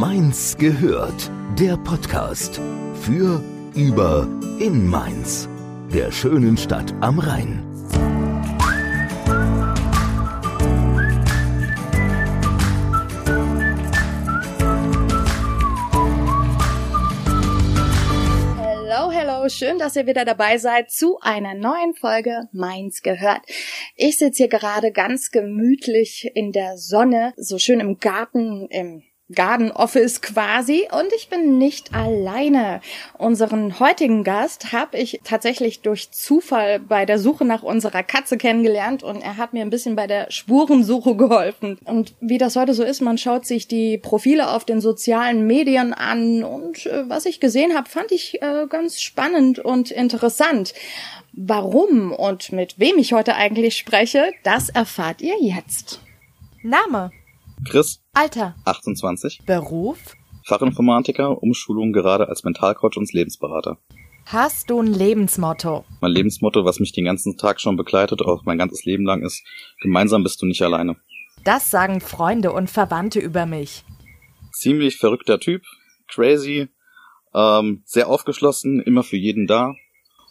Mainz gehört, der Podcast für, über, in Mainz, der schönen Stadt am Rhein. Schön, dass ihr wieder dabei seid zu einer neuen Folge Mainz gehört. Ich sitze hier gerade ganz gemütlich in der Sonne, so schön im Garten, im Garden Office quasi und ich bin nicht alleine. Unseren heutigen Gast habe ich tatsächlich durch Zufall bei der Suche nach unserer Katze kennengelernt und er hat mir ein bisschen bei der Spurensuche geholfen. Und wie das heute so ist, man schaut sich die Profile auf den sozialen Medien an und äh, was ich gesehen habe, fand ich äh, ganz spannend und interessant. Warum und mit wem ich heute eigentlich spreche, das erfahrt ihr jetzt. Name Chris, Alter. 28, Beruf? Fachinformatiker, Umschulung gerade als Mentalcoach und Lebensberater. Hast du ein Lebensmotto? Mein Lebensmotto, was mich den ganzen Tag schon begleitet, auch mein ganzes Leben lang, ist, gemeinsam bist du nicht alleine. Das sagen Freunde und Verwandte über mich. Ziemlich verrückter Typ, crazy, ähm, sehr aufgeschlossen, immer für jeden da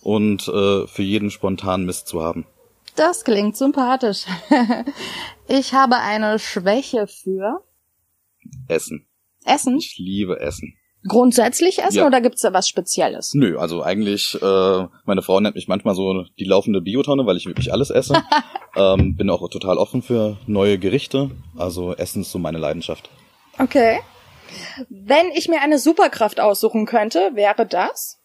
und äh, für jeden spontan Mist zu haben. Das klingt sympathisch. ich habe eine Schwäche für Essen. Essen. Ich liebe Essen. Grundsätzlich Essen Ja. oder gibt's da was Spezielles? Nö, also eigentlich, äh, meine Frau nennt mich manchmal so die laufende Biotonne, weil ich wirklich alles esse. ähm, bin auch total offen für neue Gerichte. Also Essen ist so meine Leidenschaft. Okay. Wenn ich mir eine Superkraft aussuchen könnte, wäre das?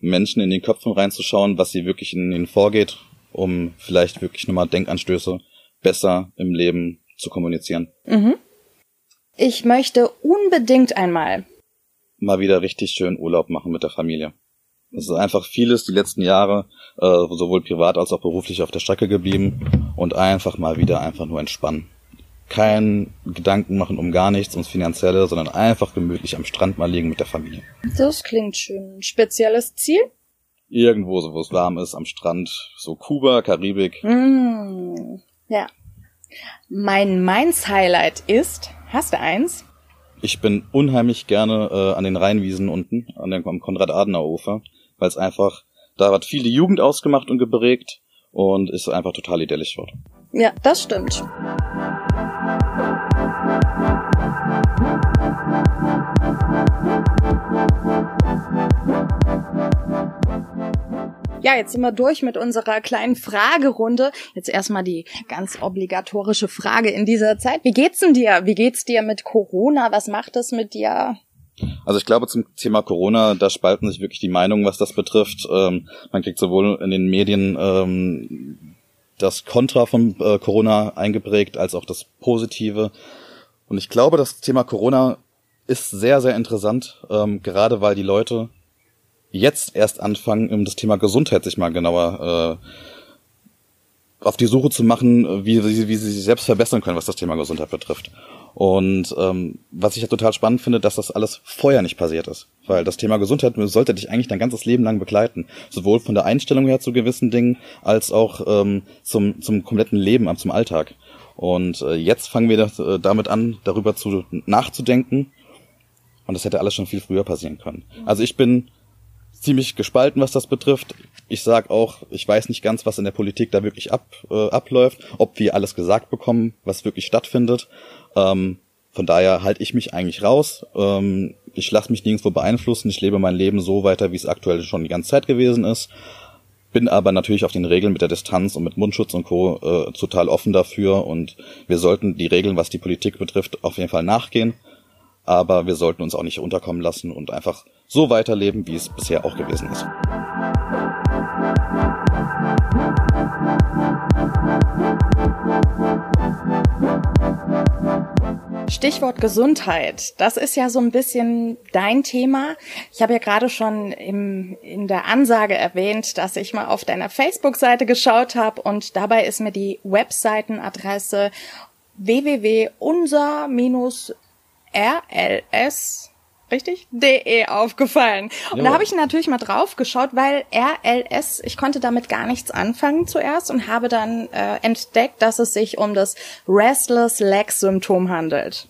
Menschen in den Köpfen reinzuschauen, was sie wirklich in ihnen vorgeht, um vielleicht wirklich nochmal Denkanstöße besser im Leben zu kommunizieren. Mhm. Ich möchte unbedingt einmal. Mal wieder richtig schön Urlaub machen mit der Familie. Es ist einfach vieles die letzten Jahre, äh, sowohl privat als auch beruflich auf der Strecke geblieben und einfach mal wieder einfach nur entspannen. Kein Gedanken machen um gar nichts, ums Finanzielle, sondern einfach gemütlich am Strand mal liegen mit der Familie. Das klingt schön. Spezielles Ziel? Irgendwo, so wo es warm ist, am Strand, so Kuba, Karibik, Mm, ja. Mein Mainz-Highlight ist, hast du eins? Ich bin unheimlich gerne äh, an den Rheinwiesen unten, an dem am Konrad-Adenauer-Ufer, weil es einfach, da hat viel die Jugend ausgemacht und geprägt und ist einfach total idyllisch dort. Ja, das stimmt. Ja, jetzt sind wir durch mit unserer kleinen Fragerunde. Jetzt erstmal die ganz obligatorische Frage in dieser Zeit. Wie geht's denn dir? Wie geht's dir mit Corona? Was macht es mit dir? Also ich glaube zum Thema Corona, da spalten sich wirklich die Meinungen, was das betrifft. Ähm, man kriegt sowohl in den Medien ähm, das Kontra von äh, Corona eingeprägt, als auch das Positive. Und ich glaube, das Thema Corona ist sehr, sehr interessant, ähm, gerade weil die Leute jetzt erst anfangen, um das Thema Gesundheit sich mal genauer äh, auf die Suche zu machen, wie, wie, wie sie sich selbst verbessern können, was das Thema Gesundheit betrifft. Und ähm, was ich ja total spannend finde, dass das alles vorher nicht passiert ist. Weil das Thema Gesundheit sollte dich eigentlich dein ganzes Leben lang begleiten. Sowohl von der Einstellung her zu gewissen Dingen, als auch ähm, zum, zum kompletten Leben, zum Alltag. Und äh, jetzt fangen wir das, äh, damit an, darüber zu nachzudenken. Und das hätte alles schon viel früher passieren können. Also ich bin ziemlich gespalten, was das betrifft. Ich sag auch, ich weiß nicht ganz, was in der Politik da wirklich ab, äh, abläuft, ob wir alles gesagt bekommen, was wirklich stattfindet. Ähm, von daher halte ich mich eigentlich raus. Ähm, ich lasse mich nirgendwo beeinflussen. Ich lebe mein Leben so weiter, wie es aktuell schon die ganze Zeit gewesen ist. Bin aber natürlich auf den Regeln mit der Distanz und mit Mundschutz und Co. Äh, total offen dafür. Und wir sollten die Regeln, was die Politik betrifft, auf jeden Fall nachgehen. Aber wir sollten uns auch nicht unterkommen lassen und einfach so weiterleben, wie es bisher auch gewesen ist. Stichwort Gesundheit. Das ist ja so ein bisschen dein Thema. Ich habe ja gerade schon im, in der Ansage erwähnt, dass ich mal auf deiner Facebook-Seite geschaut habe und dabei ist mir die Webseitenadresse www.unser-rls richtig? de aufgefallen. Und da Jawohl. habe ich natürlich mal drauf geschaut, weil RLS, ich konnte damit gar nichts anfangen zuerst und habe dann äh, entdeckt, dass es sich um das Restless Leg Symptom handelt.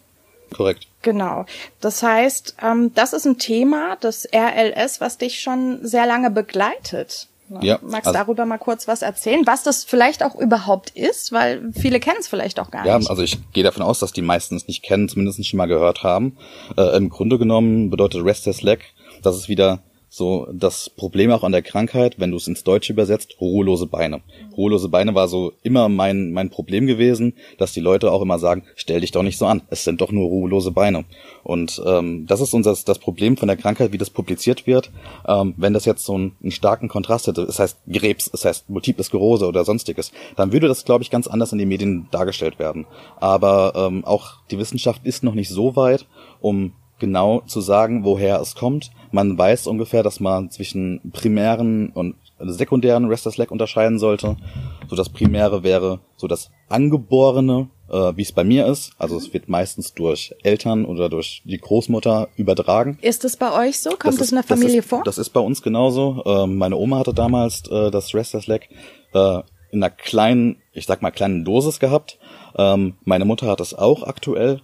Korrekt. Genau. Das heißt, ähm, das ist ein Thema, das RLS, was dich schon sehr lange begleitet. Ja, Magst also, darüber mal kurz was erzählen, was das vielleicht auch überhaupt ist, weil viele kennen es vielleicht auch gar ja, nicht. Ja, also ich gehe davon aus, dass die meisten es nicht kennen, zumindest schon mal gehört haben. Äh, Im Grunde genommen bedeutet Restless Leg, dass es wieder so das Problem auch an der Krankheit, wenn du es ins Deutsche übersetzt, ruhelose Beine. Ruhelose Beine war so immer mein, mein Problem gewesen, dass die Leute auch immer sagen, stell dich doch nicht so an, es sind doch nur ruhelose Beine. Und ähm, das ist unser das Problem von der Krankheit, wie das publiziert wird. Ähm, wenn das jetzt so einen, einen starken Kontrast hätte, das heißt Krebs, das heißt Multiple Sklerose oder sonstiges, dann würde das, glaube ich, ganz anders in den Medien dargestellt werden. Aber ähm, auch die Wissenschaft ist noch nicht so weit, um genau zu sagen, woher es kommt. Man weiß ungefähr, dass man zwischen primären und sekundären Restless Leg unterscheiden sollte. So das Primäre wäre so das angeborene, äh, wie es bei mir ist. Also es wird meistens durch Eltern oder durch die Großmutter übertragen. Ist es bei euch so? Kommt es in der Familie das ist, vor? Das ist bei uns genauso. Äh, meine Oma hatte damals äh, das Restless Leg äh, in einer kleinen, ich sag mal kleinen Dosis gehabt. Ähm, meine Mutter hat es auch aktuell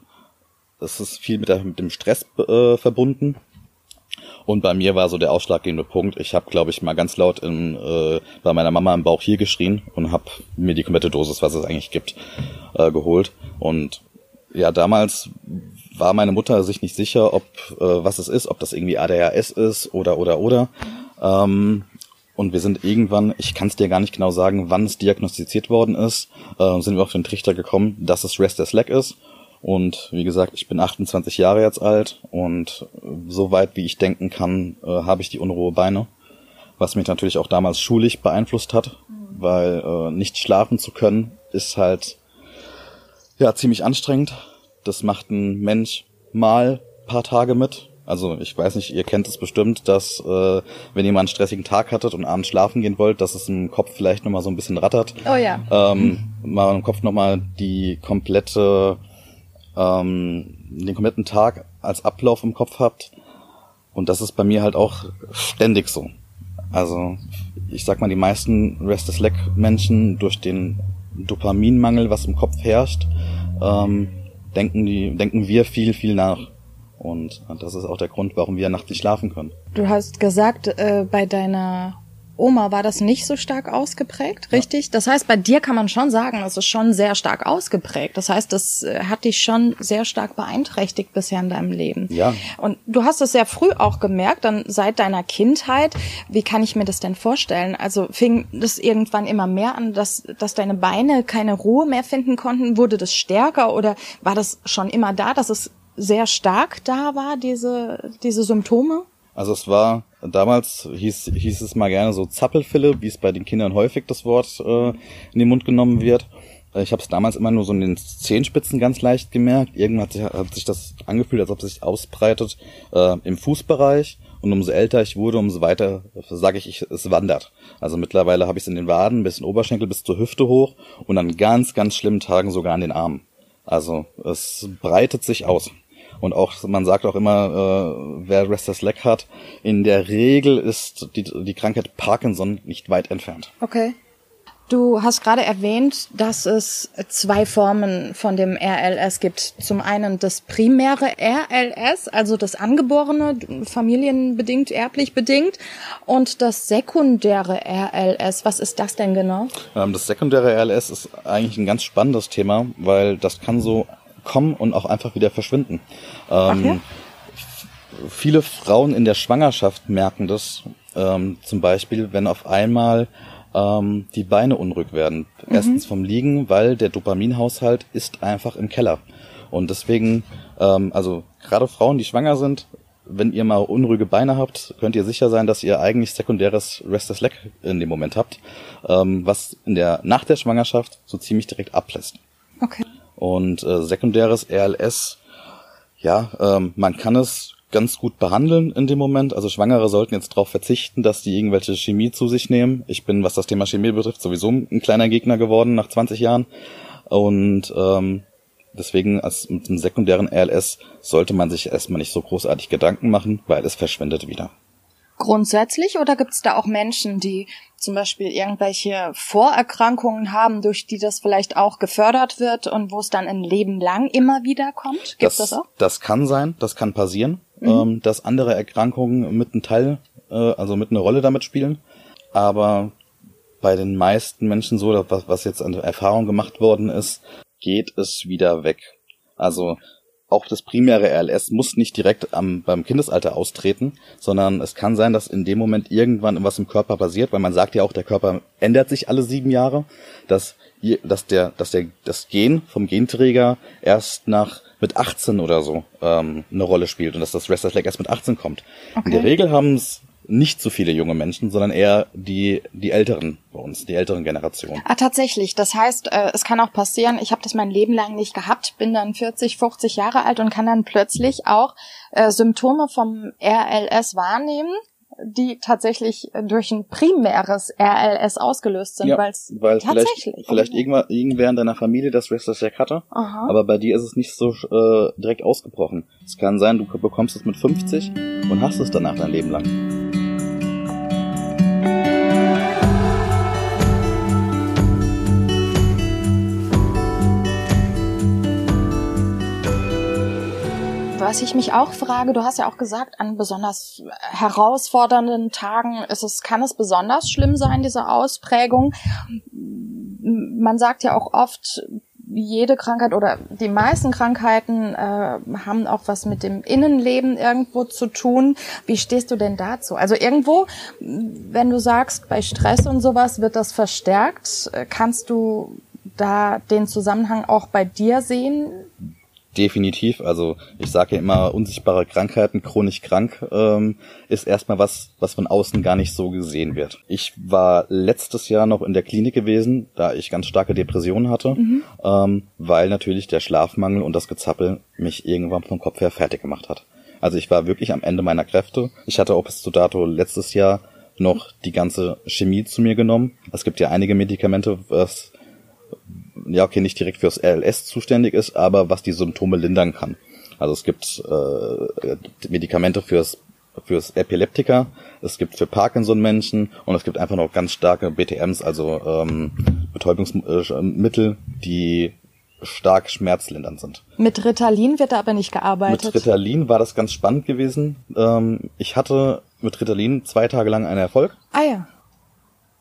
das ist viel mit, der, mit dem Stress äh, verbunden. Und bei mir war so der ausschlaggebende Punkt. Ich habe, glaube ich, mal ganz laut in, äh, bei meiner Mama im Bauch hier geschrien und habe mir die komplette Dosis, was es eigentlich gibt, äh, geholt. Und ja, damals war meine Mutter sich nicht sicher, ob äh, was es ist, ob das irgendwie ADHS ist oder oder oder. Ähm, und wir sind irgendwann, ich kann es dir gar nicht genau sagen, wann es diagnostiziert worden ist, äh, sind wir auf den Trichter gekommen, dass es Restless Leg ist und wie gesagt, ich bin 28 Jahre jetzt alt und so weit wie ich denken kann, äh, habe ich die unruhe Beine. Was mich natürlich auch damals schulisch beeinflusst hat, mhm. weil äh, nicht schlafen zu können ist halt ja ziemlich anstrengend. Das macht ein Mensch mal paar Tage mit. Also ich weiß nicht, ihr kennt es bestimmt, dass äh, wenn ihr mal einen stressigen Tag hattet und abends schlafen gehen wollt, dass es im Kopf vielleicht nochmal so ein bisschen rattert. Oh ja. Ähm, mal im Kopf nochmal die komplette ähm, den kompletten Tag als Ablauf im Kopf habt. Und das ist bei mir halt auch ständig so. Also ich sag mal, die meisten Restless Leg Menschen durch den Dopaminmangel, was im Kopf herrscht, ähm, denken die, denken wir viel, viel nach. Und das ist auch der Grund, warum wir nachts nicht schlafen können. Du hast gesagt, äh, bei deiner Oma war das nicht so stark ausgeprägt, richtig? Ja. Das heißt, bei dir kann man schon sagen, es ist schon sehr stark ausgeprägt. Das heißt, das äh, hat dich schon sehr stark beeinträchtigt bisher in deinem Leben. Ja. Und du hast es sehr früh auch gemerkt, dann seit deiner Kindheit. Wie kann ich mir das denn vorstellen? Also fing das irgendwann immer mehr an, dass, dass deine Beine keine Ruhe mehr finden konnten? Wurde das stärker oder war das schon immer da, dass es sehr stark da war, diese, diese Symptome? Also es war damals hieß, hieß es mal gerne so Zappelfille, wie es bei den Kindern häufig das Wort äh, in den Mund genommen wird. Äh, ich habe es damals immer nur so in den Zehenspitzen ganz leicht gemerkt. Irgendwann hat sich, hat sich das angefühlt, als ob es sich ausbreitet äh, im Fußbereich. Und umso älter ich wurde, umso weiter, sage ich, ich, es wandert. Also mittlerweile habe ich es in den Waden, bis in den Oberschenkel, bis zur Hüfte hoch und an ganz, ganz schlimmen Tagen sogar an den Armen. Also es breitet sich aus. Und auch, man sagt auch immer, äh, wer Restless Leg hat, in der Regel ist die, die Krankheit Parkinson nicht weit entfernt. Okay. Du hast gerade erwähnt, dass es zwei Formen von dem RLS gibt. Zum einen das primäre RLS, also das angeborene, familienbedingt, erblich bedingt, und das sekundäre RLS. Was ist das denn genau? Ähm, das sekundäre RLS ist eigentlich ein ganz spannendes Thema, weil das kann so kommen und auch einfach wieder verschwinden. Ähm, ja? Viele Frauen in der Schwangerschaft merken das, ähm, zum Beispiel, wenn auf einmal ähm, die Beine unruhig werden. Mhm. Erstens vom Liegen, weil der Dopaminhaushalt ist einfach im Keller. Und deswegen, ähm, also gerade Frauen, die schwanger sind, wenn ihr mal unruhige Beine habt, könnt ihr sicher sein, dass ihr eigentlich sekundäres Restless Leg in dem Moment habt, ähm, was in der nach der Schwangerschaft so ziemlich direkt ablässt. Okay. Und äh, sekundäres RLS, ja, ähm, man kann es ganz gut behandeln in dem Moment. Also Schwangere sollten jetzt darauf verzichten, dass die irgendwelche Chemie zu sich nehmen. Ich bin, was das Thema Chemie betrifft, sowieso ein kleiner Gegner geworden nach 20 Jahren. Und ähm, deswegen als mit dem sekundären RLS sollte man sich erstmal nicht so großartig Gedanken machen, weil es verschwindet wieder. Grundsätzlich oder gibt es da auch Menschen, die zum Beispiel irgendwelche Vorerkrankungen haben, durch die das vielleicht auch gefördert wird und wo es dann ein Leben lang immer wieder kommt? Gibt das, das auch? Das kann sein, das kann passieren, mhm. ähm, dass andere Erkrankungen mit einem Teil, äh, also mit einer Rolle damit spielen. Aber bei den meisten Menschen so, was, was jetzt an Erfahrung gemacht worden ist, geht es wieder weg. Also auch das primäre RLS muss nicht direkt am, beim Kindesalter austreten, sondern es kann sein, dass in dem Moment irgendwann was im Körper passiert, weil man sagt ja auch, der Körper ändert sich alle sieben Jahre, dass, dass, der, dass der, das Gen vom Genträger erst nach mit 18 oder so ähm, eine Rolle spielt und dass das Restless Leg erst mit 18 kommt. Okay. In der Regel haben es nicht so viele junge Menschen, sondern eher die die älteren bei uns, die älteren Generationen. Ah, tatsächlich. Das heißt, äh, es kann auch passieren, ich habe das mein Leben lang nicht gehabt, bin dann 40, 50 Jahre alt und kann dann plötzlich auch äh, Symptome vom RLS wahrnehmen die tatsächlich durch ein primäres RLS ausgelöst sind, ja, weil's weil tatsächlich vielleicht, vielleicht irgendwann, irgendwer in deiner Familie das Restless Leg hatte, Aha. aber bei dir ist es nicht so äh, direkt ausgebrochen. Es kann sein, du bekommst es mit 50 und hast es danach dein Leben lang. Was ich mich auch frage, du hast ja auch gesagt, an besonders herausfordernden Tagen ist es, kann es besonders schlimm sein, diese Ausprägung. Man sagt ja auch oft, jede Krankheit oder die meisten Krankheiten äh, haben auch was mit dem Innenleben irgendwo zu tun. Wie stehst du denn dazu? Also irgendwo, wenn du sagst, bei Stress und sowas wird das verstärkt, äh, kannst du da den Zusammenhang auch bei dir sehen? Definitiv. Also ich sage ja immer, unsichtbare Krankheiten, chronisch krank, ähm, ist erstmal was, was von außen gar nicht so gesehen wird. Ich war letztes Jahr noch in der Klinik gewesen, da ich ganz starke Depressionen hatte, mhm. ähm, weil natürlich der Schlafmangel und das Gezappel mich irgendwann vom Kopf her fertig gemacht hat. Also ich war wirklich am Ende meiner Kräfte. Ich hatte auch bis zu dato letztes Jahr noch die ganze Chemie zu mir genommen. Es gibt ja einige Medikamente, was ja okay, nicht direkt fürs RLS zuständig ist, aber was die Symptome lindern kann. Also es gibt äh, Medikamente fürs fürs Epileptiker, es gibt für Parkinson-Menschen und es gibt einfach noch ganz starke BTMs, also ähm, Betäubungsmittel, die stark schmerzlindernd sind. Mit Ritalin wird da aber nicht gearbeitet. Mit Ritalin war das ganz spannend gewesen. Ähm, ich hatte mit Ritalin zwei Tage lang einen Erfolg. Ah ja.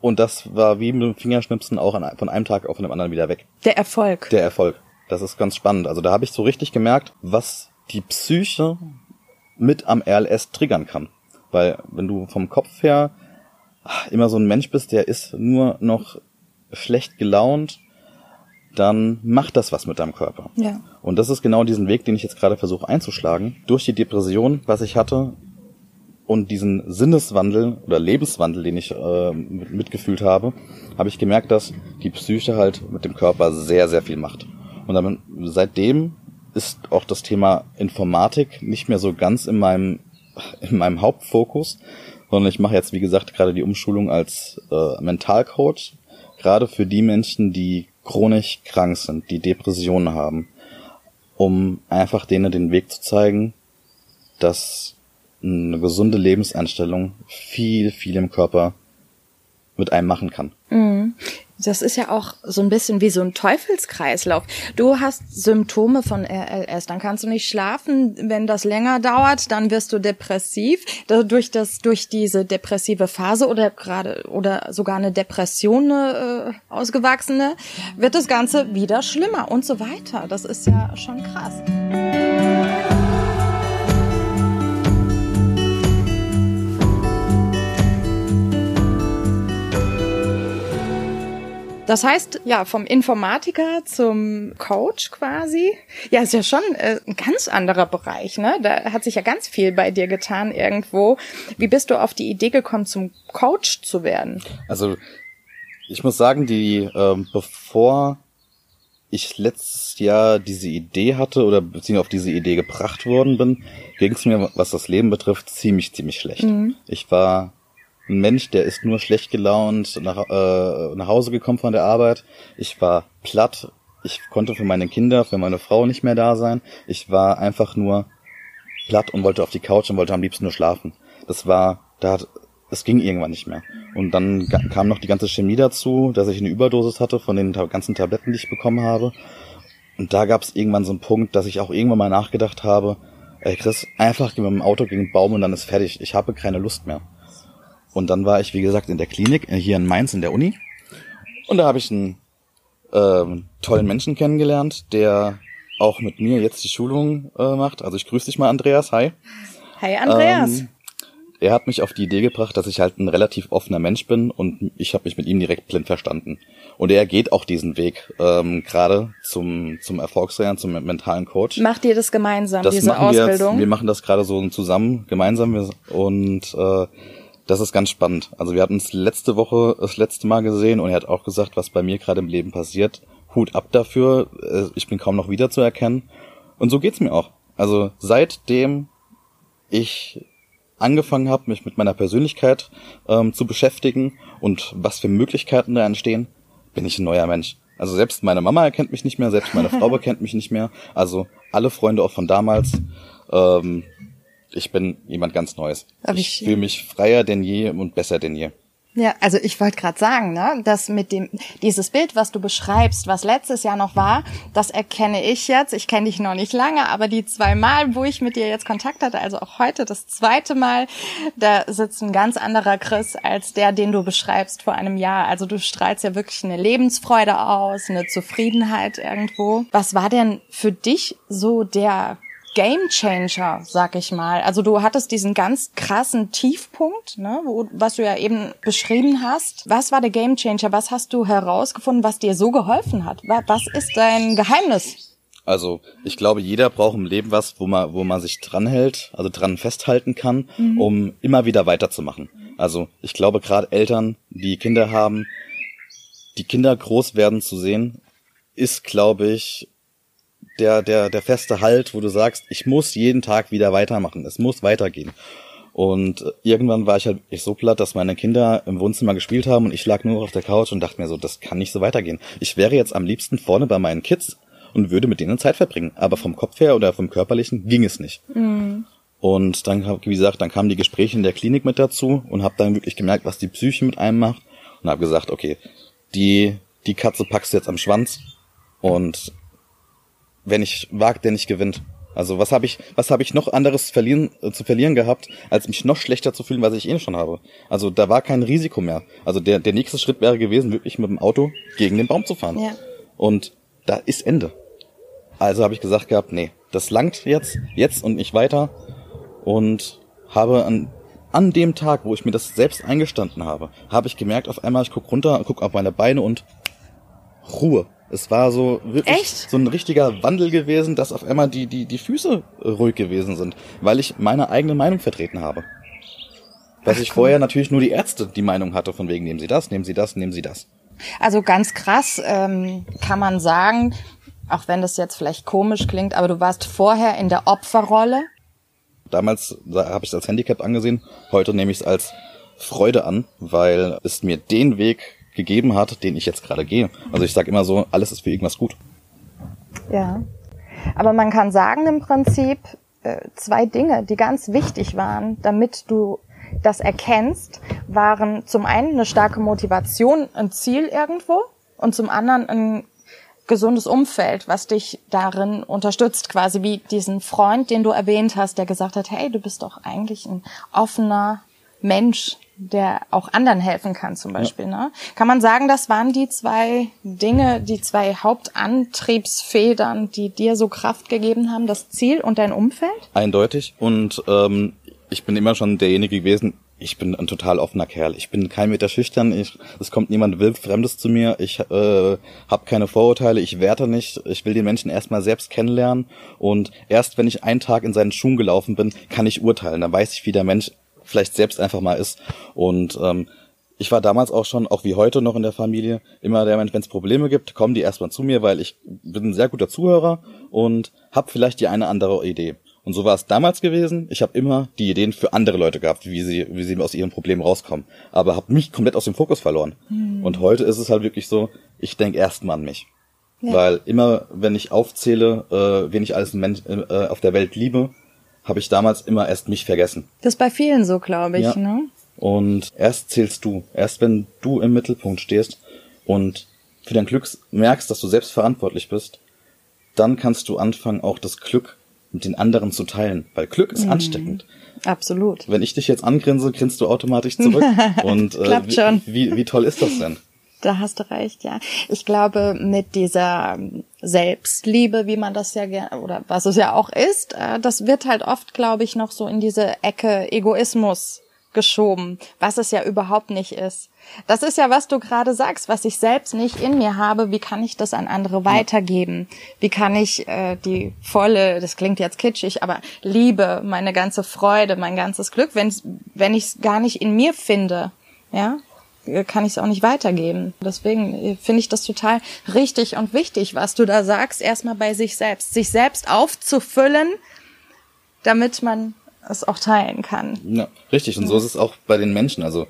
Und das war wie mit dem Fingerschnipsen auch an, von einem Tag auf den anderen wieder weg. Der Erfolg. Der Erfolg. Das ist ganz spannend. Also da habe ich so richtig gemerkt, was die Psyche mit am RLS triggern kann. Weil wenn du vom Kopf her immer so ein Mensch bist, der ist nur noch schlecht gelaunt, dann macht das was mit deinem Körper. Ja. Und das ist genau diesen Weg, den ich jetzt gerade versuche einzuschlagen. Durch die Depression, was ich hatte, und diesen Sinneswandel oder Lebenswandel, den ich äh, mitgefühlt habe, habe ich gemerkt, dass die Psyche halt mit dem Körper sehr, sehr viel macht. Und dann, seitdem ist auch das Thema Informatik nicht mehr so ganz in meinem, in meinem Hauptfokus, sondern ich mache jetzt, wie gesagt, gerade die Umschulung als äh, Mentalcoach, gerade für die Menschen, die chronisch krank sind, die Depressionen haben, um einfach denen den Weg zu zeigen, dass eine gesunde Lebenseinstellung viel, viel im Körper mit einem machen kann. Mhm. Das ist ja auch so ein bisschen wie so ein Teufelskreislauf. Du hast Symptome von RLS, dann kannst du nicht schlafen. Wenn das länger dauert, dann wirst du depressiv. Durch das, durch diese depressive Phase oder gerade oder sogar eine Depression äh, ausgewachsene, wird das Ganze wieder schlimmer und so weiter. Das ist ja schon krass. Das heißt, ja, vom Informatiker zum Coach quasi. Ja, ist ja schon äh, ein ganz anderer Bereich, ne? Da hat sich ja ganz viel bei dir getan irgendwo. Wie bist du auf die Idee gekommen, zum Coach zu werden? Also, ich muss sagen, die, ähm, bevor ich letztes Jahr diese Idee hatte oder beziehungsweise auf diese Idee gebracht worden bin, ging es mir, was das Leben betrifft, ziemlich, ziemlich schlecht. Mhm. Ich war ein Mensch, der ist nur schlecht gelaunt nach, äh, nach Hause gekommen von der Arbeit. Ich war platt. Ich konnte für meine Kinder, für meine Frau nicht mehr da sein. Ich war einfach nur platt und wollte auf die Couch und wollte am liebsten nur schlafen. Das war da hat, es ging irgendwann nicht mehr. Und dann kam noch die ganze Chemie dazu, dass ich eine Überdosis hatte von den ganzen Tabletten, die ich bekommen habe. Und da gab es irgendwann so einen Punkt, dass ich auch irgendwann mal nachgedacht habe, ey Chris, einfach mit dem Auto gegen den Baum und dann ist fertig. Ich habe keine Lust mehr. Und dann war ich, wie gesagt, in der Klinik, äh, hier in Mainz in der Uni. Und da habe ich einen ähm, tollen Menschen kennengelernt, der auch mit mir jetzt die Schulung äh, macht. Also ich grüße dich mal, Andreas. Hi. Hi, Andreas. Ähm, er hat mich auf die Idee gebracht, dass ich halt ein relativ offener Mensch bin und ich habe mich mit ihm direkt blind verstanden. Und er geht auch diesen Weg, ähm, gerade zum, zum Erfolgstrainer, zum mentalen Coach. Macht ihr das gemeinsam, das diese Ausbildung? Wir, jetzt, wir machen das gerade so zusammen, gemeinsam und äh, das ist ganz spannend. Also wir hatten uns letzte Woche das letzte Mal gesehen und er hat auch gesagt, was bei mir gerade im Leben passiert. Hut ab dafür. Äh, ich bin kaum noch wiederzuerkennen. Und so geht's mir auch. Also seitdem ich angefangen habe, mich mit meiner Persönlichkeit ähm, zu beschäftigen und was für Möglichkeiten da entstehen, bin ich ein neuer Mensch. Also selbst meine Mama erkennt mich nicht mehr, selbst meine Frau erkennt mich nicht mehr. Also alle Freunde auch von damals. Ähm, ich bin jemand ganz Neues. Aber ich, ich fühle mich freier denn je und besser denn je. Ja, also ich wollte gerade sagen, ne, dass mit dem dieses Bild, was du beschreibst, was letztes Jahr noch war, das erkenne ich jetzt. Ich kenne dich noch nicht lange, aber die zwei Mal, wo ich mit dir jetzt Kontakt hatte, also auch heute das zweite Mal, da sitzt ein ganz anderer Chris als der, den du beschreibst vor einem Jahr. Also du strahlst ja wirklich eine Lebensfreude aus, eine Zufriedenheit irgendwo. Was war denn für dich so der Game Changer, sag ich mal. Also du hattest diesen ganz krassen Tiefpunkt, ne, wo, was du ja eben beschrieben hast. Was war der Game Changer? Was hast du herausgefunden, was dir so geholfen hat? Was ist dein Geheimnis? Also ich glaube, jeder braucht im Leben was, wo man, wo man sich dranhält, also dran festhalten kann, mhm. um immer wieder weiterzumachen. Also ich glaube, gerade Eltern, die Kinder haben, die Kinder groß werden zu sehen, ist, glaube ich, der, der, der feste Halt, wo du sagst, ich muss jeden Tag wieder weitermachen. Es muss weitergehen. Und irgendwann war ich halt ich so platt, dass meine Kinder im Wohnzimmer gespielt haben und ich lag nur auf der Couch und dachte mir so, das kann nicht so weitergehen. Ich wäre jetzt am liebsten vorne bei meinen Kids und würde mit denen Zeit verbringen. Aber vom Kopf her oder vom Körperlichen ging es nicht. Mhm. Und dann, wie gesagt, dann kamen die Gespräche in der Klinik mit dazu und habe dann wirklich gemerkt, was die Psyche mit einem macht und habe gesagt, okay, die die Katze packst du jetzt am Schwanz und wenn ich wagt, der nicht gewinnt. Also was habe ich, was habe ich noch anderes verlieren, äh, zu verlieren gehabt, als mich noch schlechter zu fühlen, was ich eh schon habe. Also da war kein Risiko mehr. Also der, der nächste Schritt wäre gewesen, wirklich mit dem Auto gegen den Baum zu fahren. Ja. Und da ist Ende. Also habe ich gesagt gehabt, nee, das langt jetzt, jetzt und nicht weiter. Und habe an, an dem Tag, wo ich mir das selbst eingestanden habe, habe ich gemerkt, auf einmal, ich guck runter, guck auf meine Beine und Ruhe. Es war so wirklich Echt? so ein richtiger Wandel gewesen, dass auf einmal die, die, die Füße ruhig gewesen sind, weil ich meine eigene Meinung vertreten habe. Was Ach, ich vorher natürlich nur die Ärzte die Meinung hatte, von wegen nehmen Sie das, nehmen Sie das, nehmen Sie das. Also ganz krass ähm, kann man sagen, auch wenn das jetzt vielleicht komisch klingt, aber du warst vorher in der Opferrolle. Damals habe ich es als Handicap angesehen, heute nehme ich es als Freude an, weil es mir den Weg gegeben hat, den ich jetzt gerade gehe. Also ich sage immer so, alles ist für irgendwas gut. Ja. Aber man kann sagen im Prinzip äh, zwei Dinge, die ganz wichtig waren, damit du das erkennst, waren zum einen eine starke Motivation, ein Ziel irgendwo und zum anderen ein gesundes Umfeld, was dich darin unterstützt, quasi wie diesen Freund, den du erwähnt hast, der gesagt hat, hey, du bist doch eigentlich ein offener Mensch, der auch anderen helfen kann zum Beispiel. Ja. Ne? Kann man sagen, das waren die zwei Dinge, die zwei Hauptantriebsfedern, die dir so Kraft gegeben haben, das Ziel und dein Umfeld? Eindeutig. Und ähm, ich bin immer schon derjenige gewesen, ich bin ein total offener Kerl. Ich bin kein Meter schüchtern. Ich, es kommt niemand wild Fremdes zu mir. Ich äh, habe keine Vorurteile. Ich werte nicht. Ich will den Menschen erstmal selbst kennenlernen. Und erst wenn ich einen Tag in seinen Schuhen gelaufen bin, kann ich urteilen. Dann weiß ich, wie der Mensch vielleicht selbst einfach mal ist. Und ähm, ich war damals auch schon, auch wie heute noch in der Familie, immer der Mensch, wenn es Probleme gibt, kommen die erstmal zu mir, weil ich bin ein sehr guter Zuhörer und habe vielleicht die eine andere Idee. Und so war es damals gewesen. Ich habe immer die Ideen für andere Leute gehabt, wie sie, wie sie aus ihren Problemen rauskommen. Aber habe mich komplett aus dem Fokus verloren. Hm. Und heute ist es halt wirklich so, ich denke erstmal an mich. Ja. Weil immer, wenn ich aufzähle, äh, wen ich alles Mensch, äh, auf der Welt liebe, habe ich damals immer erst mich vergessen. Das ist bei vielen so, glaube ich. Ja. Ne? Und erst zählst du, erst wenn du im Mittelpunkt stehst und für dein Glück merkst, dass du selbst verantwortlich bist, dann kannst du anfangen, auch das Glück mit den anderen zu teilen, weil Glück ist mhm. ansteckend. Absolut. Wenn ich dich jetzt angrinse, grinst du automatisch zurück. Und äh, Klappt schon. Wie, wie toll ist das denn? Da hast du recht, ja. Ich glaube, mit dieser Selbstliebe, wie man das ja oder was es ja auch ist, äh, das wird halt oft, glaube ich, noch so in diese Ecke Egoismus geschoben, was es ja überhaupt nicht ist. Das ist ja, was du gerade sagst, was ich selbst nicht in mir habe, wie kann ich das an andere weitergeben? Wie kann ich äh, die volle, das klingt jetzt kitschig, aber Liebe, meine ganze Freude, mein ganzes Glück, wenn wenn ich es gar nicht in mir finde, ja, kann ich es auch nicht weitergeben. Deswegen äh, finde ich das total richtig und wichtig, was du da sagst, erstmal bei sich selbst, sich selbst aufzufüllen, damit man es auch teilen kann. Ja, richtig. Und so ist es auch bei den Menschen. Also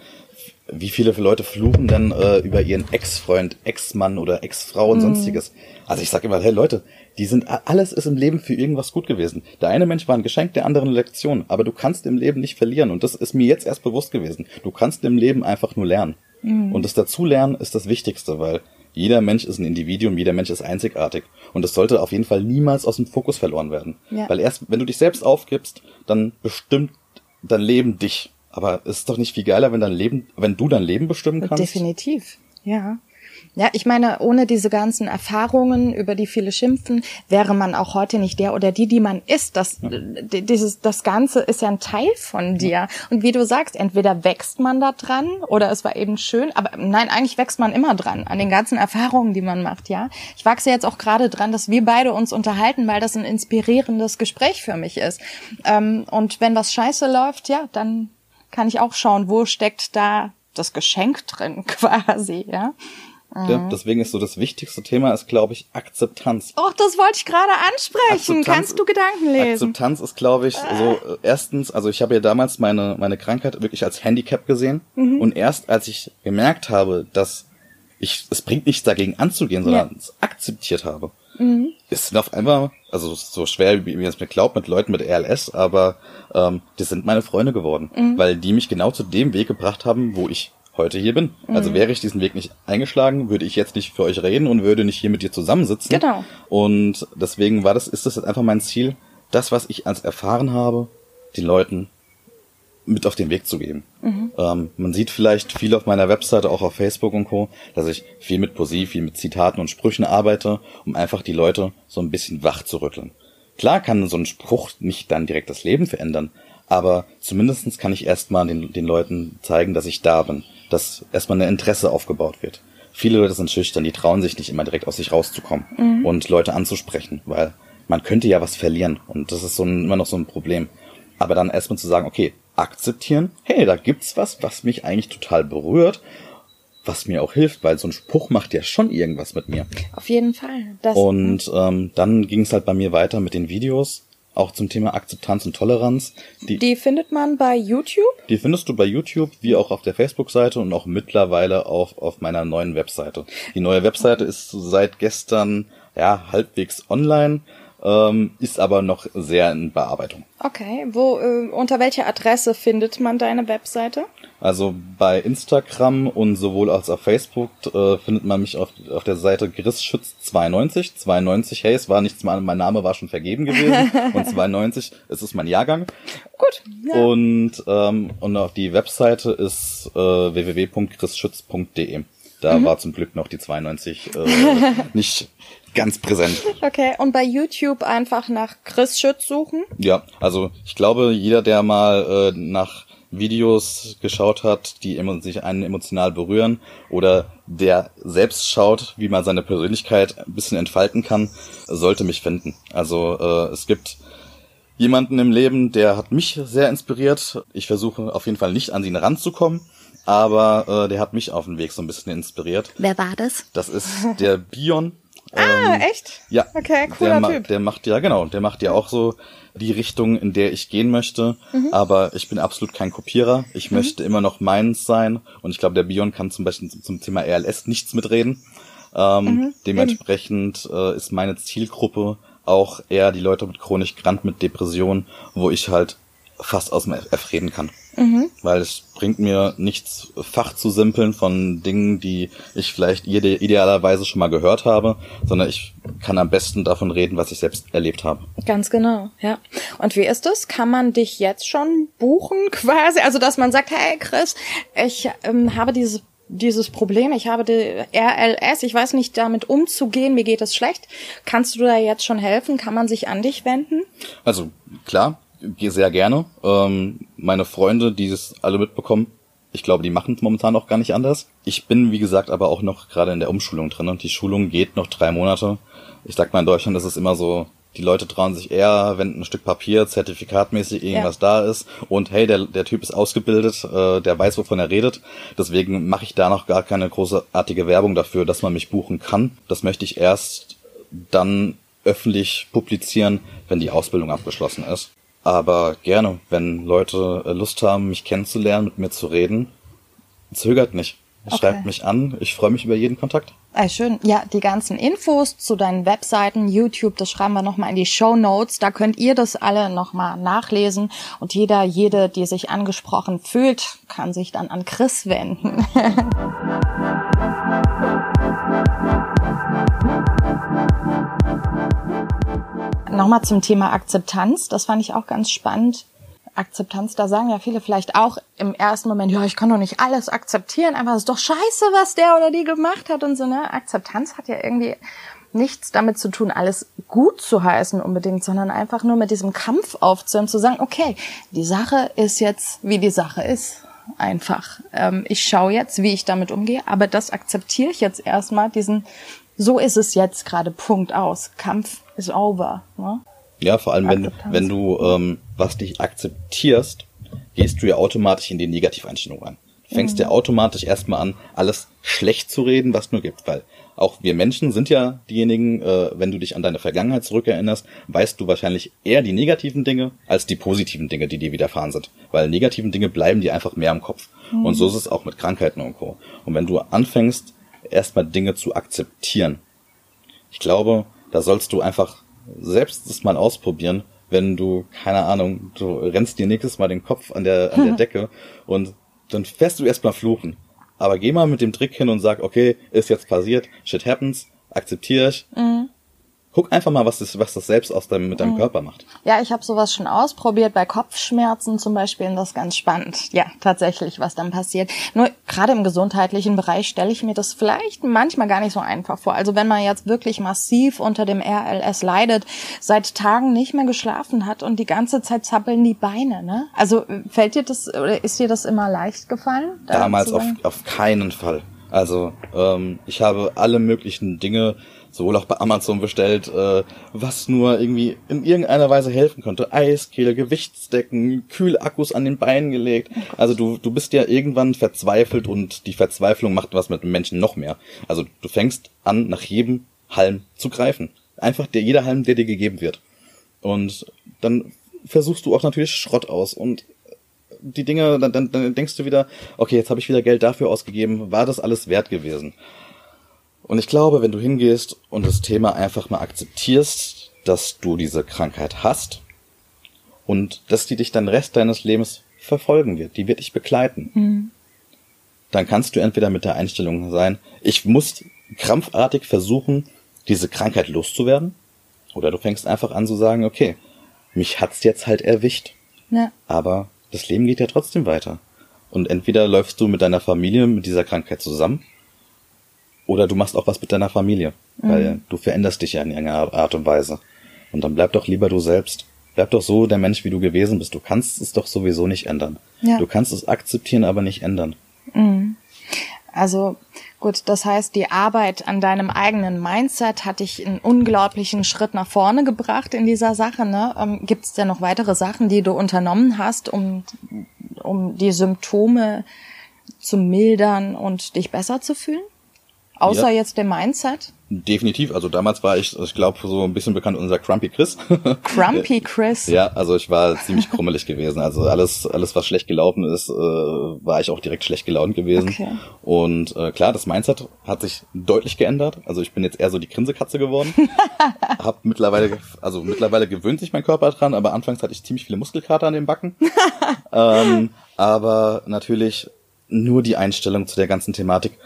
wie viele Leute fluchen dann äh, über ihren Ex-Freund, Ex-Mann oder Ex-Frau und mhm. sonstiges. Also ich sag immer, hey Leute, die sind alles ist im Leben für irgendwas gut gewesen. Der eine Mensch war ein Geschenk der anderen Lektion, aber du kannst im Leben nicht verlieren und das ist mir jetzt erst bewusst gewesen. Du kannst im Leben einfach nur lernen. Mhm. Und das Dazulernen ist das Wichtigste, weil jeder Mensch ist ein Individuum, jeder Mensch ist einzigartig. Und es sollte auf jeden Fall niemals aus dem Fokus verloren werden. Ja. Weil erst, wenn du dich selbst aufgibst, dann bestimmt dein Leben dich. Aber es ist doch nicht viel geiler, wenn dein Leben, wenn du dein Leben bestimmen kannst? Definitiv, ja. Ja, ich meine, ohne diese ganzen Erfahrungen, über die viele schimpfen, wäre man auch heute nicht der oder die, die man ist. Das, ja. dieses, das Ganze ist ja ein Teil von dir. Und wie du sagst, entweder wächst man da dran oder es war eben schön, aber nein, eigentlich wächst man immer dran an den ganzen Erfahrungen, die man macht, ja. Ich wachse jetzt auch gerade dran, dass wir beide uns unterhalten, weil das ein inspirierendes Gespräch für mich ist. Ähm, und wenn was scheiße läuft, ja, dann kann ich auch schauen, wo steckt da das Geschenk drin quasi, ja. Mhm. Deswegen ist so das wichtigste Thema ist, glaube ich, Akzeptanz. Och, das wollte ich gerade ansprechen. Akzeptanz, Kannst du Gedanken lesen? Akzeptanz ist, glaube ich, so äh, erstens, also ich habe ja damals meine meine Krankheit wirklich als Handicap gesehen mhm. und erst als ich gemerkt habe, dass ich es bringt nichts dagegen anzugehen, sondern ja. es akzeptiert habe, mhm. ist auf einmal also so schwer, wie man es mir glaubt, mit Leuten mit RLS, aber ähm, die sind meine Freunde geworden, mhm. weil die mich genau zu dem Weg gebracht haben, wo ich heute hier bin. Also mhm. Also wäre ich diesen Weg nicht eingeschlagen, würde ich jetzt nicht für euch reden und würde nicht hier mit dir zusammensitzen. Genau. Und deswegen war das, ist das jetzt einfach mein Ziel, das, was ich als erfahren habe, den Leuten mit auf den Weg zu geben. Mhm. Ähm, man sieht vielleicht viel auf meiner Webseite, auch auf Facebook und Co., dass ich viel mit Poesie, viel mit Zitaten und Sprüchen arbeite, um einfach die Leute so ein bisschen wach zu rütteln. Klar kann so ein Spruch nicht dann direkt das Leben verändern, aber zumindestens kann ich erstmal den, den Leuten zeigen, dass ich da bin, dass erstmal ein Interesse aufgebaut wird. Viele Leute sind schüchtern, die trauen sich nicht immer direkt aus sich rauszukommen mhm. und Leute anzusprechen, weil man könnte ja was verlieren und das ist so ein, immer noch so ein Problem. Aber dann erstmal zu sagen, okay, akzeptieren, hey, da gibt's was, was mich eigentlich total berührt, was mir auch hilft, weil so ein Spruch macht ja schon irgendwas mit mir. Auf jeden Fall. Das und ähm, dann ging es halt bei mir weiter mit den Videos auch zum Thema Akzeptanz und Toleranz. Die, die findet man bei YouTube? Die findest du bei YouTube, wie auch auf der Facebook-Seite und auch mittlerweile auch auf meiner neuen Webseite. Die neue Webseite ist seit gestern ja halbwegs online ähm, ist aber noch sehr in Bearbeitung. Okay, wo äh, unter welcher Adresse findet man deine Webseite? Also bei Instagram und sowohl als auf Facebook äh, findet man mich auf, auf der Seite Grisschütz92. 92, hey, es war nichts mal, mein Name war schon vergeben gewesen. und 92, es ist mein Jahrgang. Gut. Ja. Und, ähm, und auf die Webseite ist äh, www.chrisschütz.de. Da mhm. war zum Glück noch die 92 äh, nicht ganz präsent. Okay, und bei YouTube einfach nach Chris Schütz suchen? Ja, also ich glaube, jeder, der mal äh, nach Videos geschaut hat, die sich einen emotional berühren oder der selbst schaut, wie man seine Persönlichkeit ein bisschen entfalten kann, sollte mich finden. Also äh, es gibt jemanden im Leben, der hat mich sehr inspiriert. Ich versuche auf jeden Fall nicht an ihn ranzukommen, aber äh, der hat mich auf den Weg so ein bisschen inspiriert. Wer war das? Das ist der Bion. Ah, ähm, echt? Ja. Okay, cooler der, Typ. Der macht ja, genau, der macht ja auch so die Richtung, in der ich gehen möchte. Mhm. Aber ich bin absolut kein Kopierer. Ich mhm. möchte immer noch meins sein. Und ich glaube, der Bion kann zum Beispiel zum Thema RLS nichts mitreden. Ähm, mhm. Dementsprechend äh, ist meine Zielgruppe auch eher die Leute mit chronisch Grant mit Depression, wo ich halt fast aus dem F reden kann. Mhm. Weil es bringt mir nichts, Fach zu simpeln von Dingen, die ich vielleicht idealerweise schon mal gehört habe, sondern ich kann am besten davon reden, was ich selbst erlebt habe. Ganz genau, ja. Und wie ist es? Kann man dich jetzt schon buchen quasi? Also, dass man sagt, hey Chris, ich ähm, habe dieses dieses Problem, ich habe die RLS, ich weiß nicht damit umzugehen, mir geht es schlecht. Kannst du da jetzt schon helfen? Kann man sich an dich wenden? Also klar, gehe sehr gerne. Ähm, meine Freunde, die es alle mitbekommen, ich glaube, die machen es momentan auch gar nicht anders. Ich bin, wie gesagt, aber auch noch gerade in der Umschulung drin und die Schulung geht noch drei Monate. Ich sag mal, in Deutschland ist es immer so, die Leute trauen sich eher, wenn ein Stück Papier zertifikatmäßig irgendwas ja. da ist und hey, der, der Typ ist ausgebildet, äh, der weiß, wovon er redet. Deswegen mache ich da noch gar keine großartige Werbung dafür, dass man mich buchen kann. Das möchte ich erst dann öffentlich publizieren, wenn die Ausbildung abgeschlossen ist. Aber gerne, wenn Leute äh, Lust haben, mich kennenzulernen, mit mir zu reden, zögert nicht. Okay. Schreibt mich an. Ich freue mich über jeden Kontakt. Ah, schön. Ja, die ganzen Infos zu deinen Webseiten, YouTube, das schreiben wir nochmal in die Show Notes. Da könnt ihr das alle nochmal nachlesen. Und jeder, jede, die sich angesprochen fühlt, kann sich dann an Chris wenden. Nochmal zum Thema Akzeptanz. Das fand ich auch ganz spannend. Akzeptanz, da sagen ja viele vielleicht auch im ersten Moment, ja, ich kann doch nicht alles akzeptieren, einfach ist doch scheiße, was der oder die gemacht hat und so, ne? Akzeptanz hat ja irgendwie nichts damit zu tun, alles gut zu heißen unbedingt, sondern einfach nur mit diesem Kampf aufzuhören, zu sagen, okay, die Sache ist jetzt, wie die Sache ist. Einfach. Ähm, ich schaue jetzt, wie ich damit umgehe, aber das akzeptiere ich jetzt erstmal, diesen, so ist es jetzt gerade, Punkt aus. Kampf over. Ne? Ja, vor allem, wenn, wenn du ähm, was dich akzeptierst, gehst du ja automatisch in die Negativeinstellung an. Du fängst mhm. ja automatisch erstmal an, alles schlecht zu reden, was nur gibt, weil auch wir Menschen sind ja diejenigen, äh, wenn du dich an deine Vergangenheit zurückerinnerst, weißt du wahrscheinlich eher die negativen Dinge als die positiven Dinge, die dir widerfahren sind. Weil negativen Dinge bleiben dir einfach mehr im Kopf. Mhm. Und so ist es auch mit Krankheiten und Co. Und wenn du anfängst, erstmal Dinge zu akzeptieren, ich glaube, da sollst du einfach selbst das mal ausprobieren, wenn du, keine Ahnung, du rennst dir nächstes Mal den Kopf an der, an der Decke und dann fährst du erstmal fluchen. Aber geh mal mit dem Trick hin und sag, okay, ist jetzt passiert, shit happens, akzeptiere ich. Mhm. Guck einfach mal, was das, was das selbst aus deinem, mit deinem mhm. Körper macht. Ja, ich habe sowas schon ausprobiert, bei Kopfschmerzen zum Beispiel, und das ist ganz spannend. Ja, tatsächlich, was dann passiert. Nur gerade im gesundheitlichen Bereich stelle ich mir das vielleicht manchmal gar nicht so einfach vor. Also wenn man jetzt wirklich massiv unter dem RLS leidet, seit Tagen nicht mehr geschlafen hat und die ganze Zeit zappeln die Beine, ne? Also fällt dir das oder ist dir das immer leicht gefallen? Da Damals auf, auf keinen Fall. Also ähm, ich habe alle möglichen Dinge sowohl auch bei Amazon bestellt, äh, was nur irgendwie in irgendeiner Weise helfen konnte. Eiskehle, Gewichtsdecken, Kühlakkus an den Beinen gelegt. Oh also du, du bist ja irgendwann verzweifelt und die Verzweiflung macht was mit dem Menschen noch mehr. Also du fängst an, nach jedem Halm zu greifen. Einfach der, jeder Halm, der dir gegeben wird. Und dann versuchst du auch natürlich Schrott aus und die Dinge, dann, dann, dann denkst du wieder, okay, jetzt habe ich wieder Geld dafür ausgegeben, war das alles wert gewesen? Und ich glaube, wenn du hingehst und das Thema einfach mal akzeptierst, dass du diese Krankheit hast und dass die dich dann Rest deines Lebens verfolgen wird, die wird dich begleiten, mhm. dann kannst du entweder mit der Einstellung sein, ich muss krampfartig versuchen, diese Krankheit loszuwerden, oder du fängst einfach an zu sagen, okay, mich hat's jetzt halt erwischt. Ja. Aber das Leben geht ja trotzdem weiter. Und entweder läufst du mit deiner Familie mit dieser Krankheit zusammen oder du machst auch was mit deiner Familie, mhm. weil du veränderst dich ja in irgendeiner Art und Weise. Und dann bleib doch lieber du selbst. Bleib doch so der Mensch, wie du gewesen bist. Du kannst es doch sowieso nicht ändern. Ja. Du kannst es akzeptieren, aber nicht ändern. Mhm. Also gut, das heißt, die Arbeit an deinem eigenen Mindset hat dich einen unglaublichen Schritt nach vorne gebracht in dieser Sache. Ne? Ähm, Gibt es denn noch weitere Sachen, die du unternommen hast, um, um die Symptome zu mildern und dich besser zu fühlen? Außer Ja. jetzt dem Mindset. Definitiv. Also damals war ich, ich glaube, so ein bisschen bekannt unser Crumpy Chris. Grumpy Chris. ja, also ich war ziemlich krummelig gewesen. Also alles, alles, was schlecht gelaufen ist, äh, war ich auch direkt schlecht gelaunt gewesen. Okay. Und äh, klar, das Mindset hat sich deutlich geändert. Also ich bin jetzt eher so die Grinsekatze geworden. Hab mittlerweile, also mittlerweile gewöhnt sich mein Körper dran, aber anfangs hatte ich ziemlich viele Muskelkater an den Backen. ähm, aber natürlich nur die Einstellung zu der ganzen Thematik.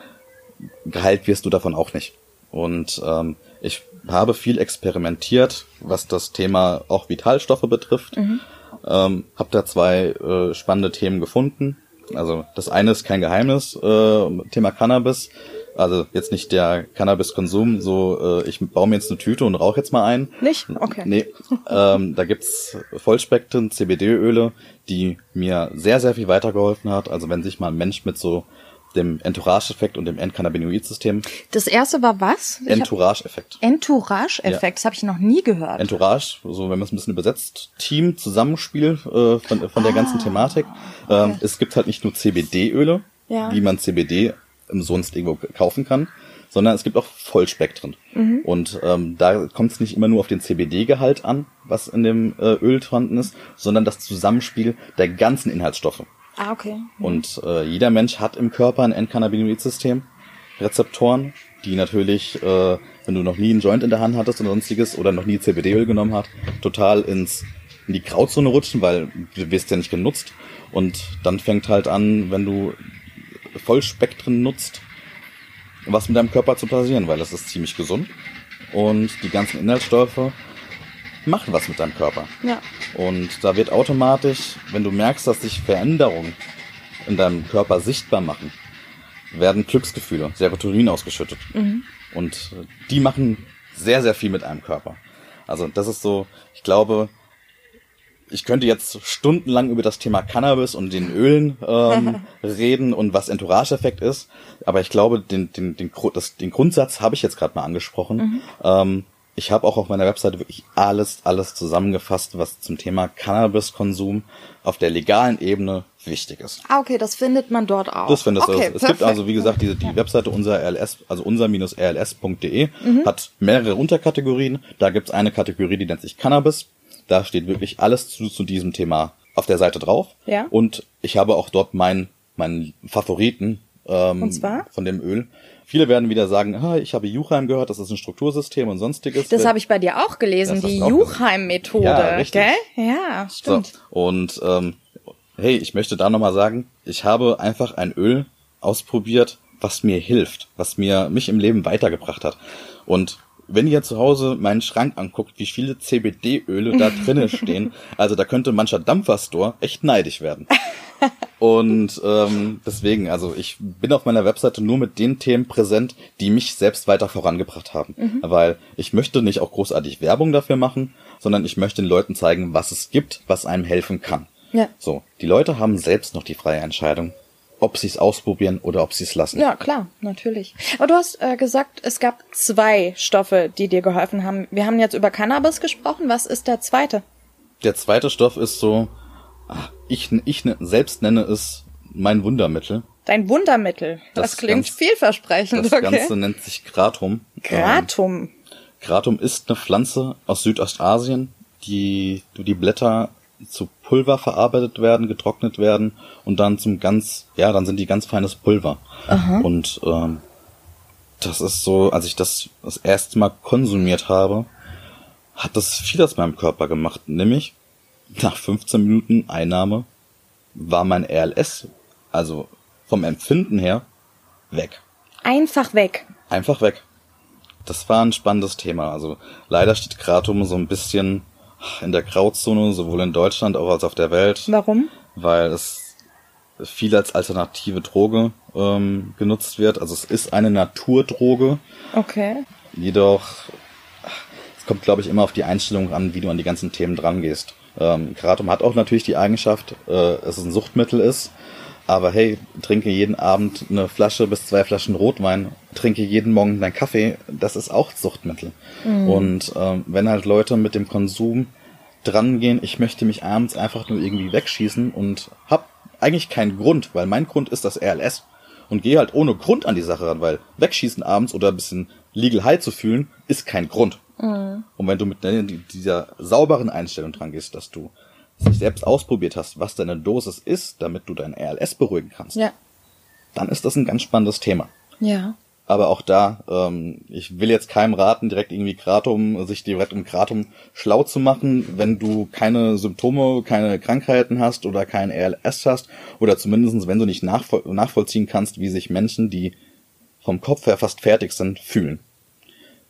Geheilt wirst du davon auch nicht. Und ähm, ich habe viel experimentiert, was das Thema auch Vitalstoffe betrifft. Ähm, habe da zwei äh, spannende Themen gefunden. Also das eine ist kein Geheimnis, äh, Thema Cannabis. Also jetzt nicht der Cannabiskonsum, so äh, ich baue mir jetzt eine Tüte und rauche jetzt mal ein. Nicht? Okay. Nee, ähm, da gibt's Vollspektren CBD-Öle, die mir sehr, sehr viel weitergeholfen hat. Also wenn sich mal ein Mensch mit so dem Entourage-Effekt und dem Endcannabinoid-System, Das erste war was? Entourage-Effekt. Entourage-Effekt, das habe ich noch nie gehört. Entourage, so wenn man es ein bisschen übersetzt, Team, Zusammenspiel äh, von, von der ganzen Thematik. Ähm, es gibt halt nicht nur CBD-Öle, Ja. wie man CBD umsonst irgendwo kaufen kann, sondern es gibt auch Vollspektren. Und ähm, da kommt es nicht immer nur auf den CBD-Gehalt an, was in dem äh, Öl vorhanden ist, sondern das Zusammenspiel der ganzen Inhaltsstoffe. Ah, okay. Und äh, jeder Mensch hat im Körper ein Endcannabinoid-System, Rezeptoren, die natürlich, äh, wenn du noch nie einen Joint in der Hand hattest oder sonstiges oder noch nie CBD-Öl genommen hat, total ins in die Grauzone rutschen, weil du wirst ja nicht genutzt. Und dann fängt halt an, wenn du Vollspektren nutzt, was mit deinem Körper zu passieren, weil das ist ziemlich gesund. Und die ganzen Inhaltsstoffe machen was mit deinem Körper. Ja. Und da wird automatisch, wenn du merkst, dass sich Veränderungen in deinem Körper sichtbar machen, werden Glücksgefühle, Serotonin ausgeschüttet. Und äh, die machen sehr, sehr viel mit einem Körper. Also das ist so, ich glaube, ich könnte jetzt stundenlang über das Thema Cannabis und den Ölen ähm, reden und was Entourage-Effekt ist, aber ich glaube, den, den, den, das, den Grundsatz habe ich jetzt gerade mal angesprochen. Ähm, ich habe auch auf meiner Webseite wirklich alles, alles zusammengefasst, was zum Thema Cannabiskonsum auf der legalen Ebene wichtig ist. Ah, okay, das findet man dort auch. Das findest du. okay, Es gibt perfekt. also, wie gesagt, diese, die Webseite unser RLS, also unser-rls.de, Mhm. hat mehrere Unterkategorien. Da gibt's eine Kategorie, die nennt sich Cannabis. Da steht wirklich alles zu, zu diesem Thema auf der Seite drauf. Ja. Und ich habe auch dort meinen meinen Favoriten ähm, Und zwar? von dem Öl. Viele werden wieder sagen, ah, ich habe Juchheim gehört, das ist ein Struktursystem und sonstiges. Das habe ich bei dir auch gelesen, Das die. Juchheim-Methode, Ja, richtig. gell? Ja, So, stimmt. und ähm, hey, ich möchte da nochmal sagen, ich habe einfach ein Öl ausprobiert, was mir hilft, was mir mich im Leben weitergebracht hat. Und wenn ihr zu Hause meinen Schrank anguckt, wie viele CBD-Öle da drinnen stehen, also da könnte mancher Dampferstore echt neidisch werden. Und ähm, deswegen, also ich bin auf meiner Webseite nur mit den Themen präsent, die mich selbst weiter vorangebracht haben. Weil ich möchte nicht auch großartig Werbung dafür machen, sondern ich möchte den Leuten zeigen, was es gibt, was einem helfen kann. Ja. So, die Leute haben selbst noch die freie Entscheidung, ob sie es ausprobieren oder ob sie es lassen. Ja, klar, natürlich. Aber du hast äh, gesagt, es gab zwei Stoffe, die dir geholfen haben. Wir haben jetzt über Cannabis gesprochen. Was ist der zweite? Der zweite Stoff ist so, ich, ich ne- selbst nenne es mein Wundermittel. Dein Wundermittel. Das, Das klingt ganz- vielversprechend, Das okay. Ganze nennt sich Kratom. Ähm, Gratum. Kratom ist eine Pflanze aus Südostasien, die die Blätter zu Pulver verarbeitet werden, getrocknet werden und dann zum ganz, ja, dann sind die ganz feines Pulver. Und ähm, das ist so, als ich das das erste Mal konsumiert habe, hat das viel aus meinem Körper gemacht. Nämlich nach 15 Minuten Einnahme war mein RLS, also vom Empfinden her, weg Einfach weg. einfach weg. Das war ein spannendes Thema. Also leider steht Kratom so ein bisschen in der Grauzone, sowohl in Deutschland auch als auf der Welt, Warum? weil es viel als alternative Droge ähm, genutzt wird. Also es ist eine Naturdroge, Okay. jedoch es kommt, glaube ich, immer auf die Einstellung an, wie du an die ganzen Themen drangehst. Ähm, Kratom hat auch natürlich die Eigenschaft, äh, dass es ein Suchtmittel ist. Aber hey, trinke jeden Abend eine Flasche bis zwei Flaschen Rotwein, trinke jeden Morgen deinen Kaffee, das ist auch Suchtmittel. Und ähm, wenn halt Leute mit dem Konsum drangehen, ich möchte mich abends einfach nur irgendwie wegschießen und hab eigentlich keinen Grund, weil mein Grund ist das RLS. Und geh halt ohne Grund an die Sache ran, weil wegschießen abends oder ein bisschen legal high zu fühlen, ist kein Grund. Mhm. Und wenn du mit dieser sauberen Einstellung dran gehst, dass du sich selbst ausprobiert hast, was deine Dosis ist, damit du dein RLS beruhigen kannst, ja. dann ist das ein ganz spannendes Thema. Ja. Aber auch da, ähm, ich will jetzt keinem raten, direkt irgendwie Kratom, sich direkt um Kratom schlau zu machen, wenn du keine Symptome, keine Krankheiten hast oder kein RLS hast oder zumindestens wenn du nicht nachvoll nachvollziehen kannst, wie sich Menschen, die vom Kopf her fast fertig sind, fühlen.